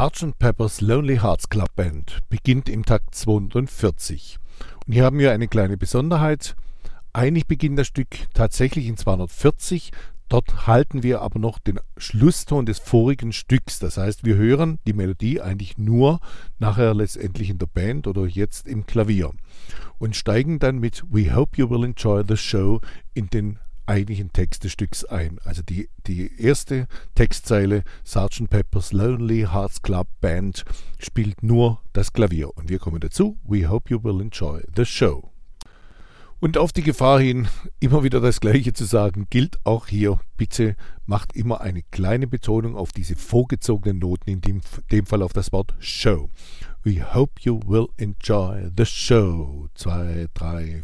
Sgt. Pepper's Lonely Hearts Club Band beginnt im Takt 240. Und hier haben wir eine kleine Besonderheit. Eigentlich beginnt das Stück tatsächlich in 240. Dort halten wir aber noch den Schlusston des vorigen Stücks. Das heißt, wir hören die Melodie eigentlich nur nachher letztendlich in der Band oder jetzt im Klavier und steigen dann mit We hope you will enjoy the show in den eigentlichen Text des Stücks ein. Also die, die erste Textzeile Sgt. Pepper's Lonely Hearts Club Band spielt nur das Klavier. Und wir kommen dazu. We hope you will enjoy the show. Und auf die Gefahr hin, immer wieder das Gleiche zu sagen, gilt auch hier, bitte macht immer eine kleine Betonung auf diese vorgezogenen Noten, in dem, dem Fall auf das Wort Show. We hope you will enjoy the show. Zwei, drei,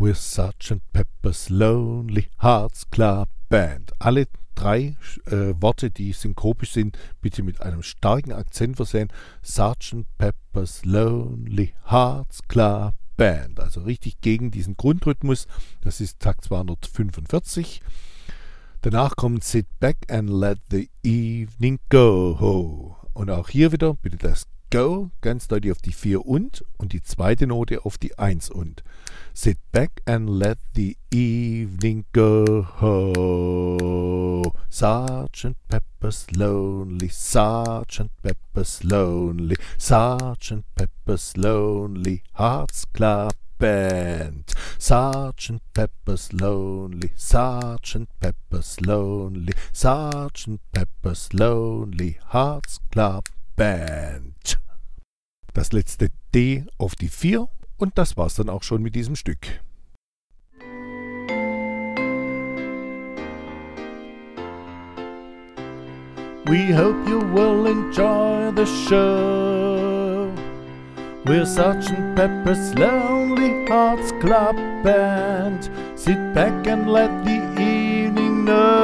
with Sgt. Pepper's Lonely Hearts Club Band. Alle drei äh, Worte, die synkopisch sind, bitte mit einem starken Akzent versehen. Sgt. Pepper's Lonely Hearts Club Band. Also richtig gegen diesen Grundrhythmus. Das ist Takt 245. Danach kommt Sit Back and Let the Evening Go. Und auch hier wieder bitte das Go ganz deutlich auf die 4 und und die zweite Note auf die 1 und. Sit back and let the evening go. Sergeant Pepper's lonely, Sergeant Pepper's lonely, Sergeant Pepper's lonely Hearts Club Band. Sergeant Pepper's lonely, Sergeant Pepper's lonely, Sergeant Pepper's lonely Hearts Club Band. Das letzte D auf die 4 und das war's dann auch schon mit diesem Stück. We hope you will enjoy the show. We're Sgt. Pepper's Lonely Hearts Club Band. Sit back and let the evening know.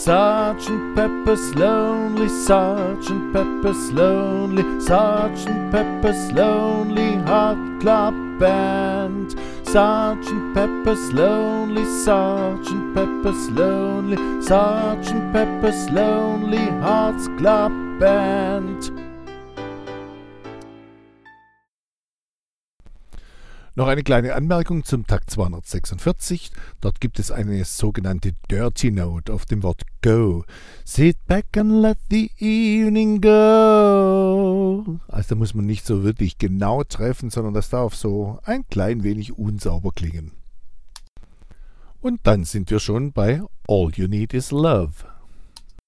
Sergeant Pepper's Lonely, Sergeant Pepper's Lonely, Sergeant Pepper's Lonely Heart Club Band. Sergeant Pepper's Lonely, Sergeant Pepper's Lonely, Sergeant Pepper's Lonely Hearts Club Band. Noch eine kleine Anmerkung zum Takt 246. Dort gibt es eine sogenannte Dirty Note auf dem Wort Go. Sit back and let the evening go. Also da muss man nicht so wirklich genau treffen, sondern das darf so ein klein wenig unsauber klingen. Und dann sind wir schon bei All You Need Is Love.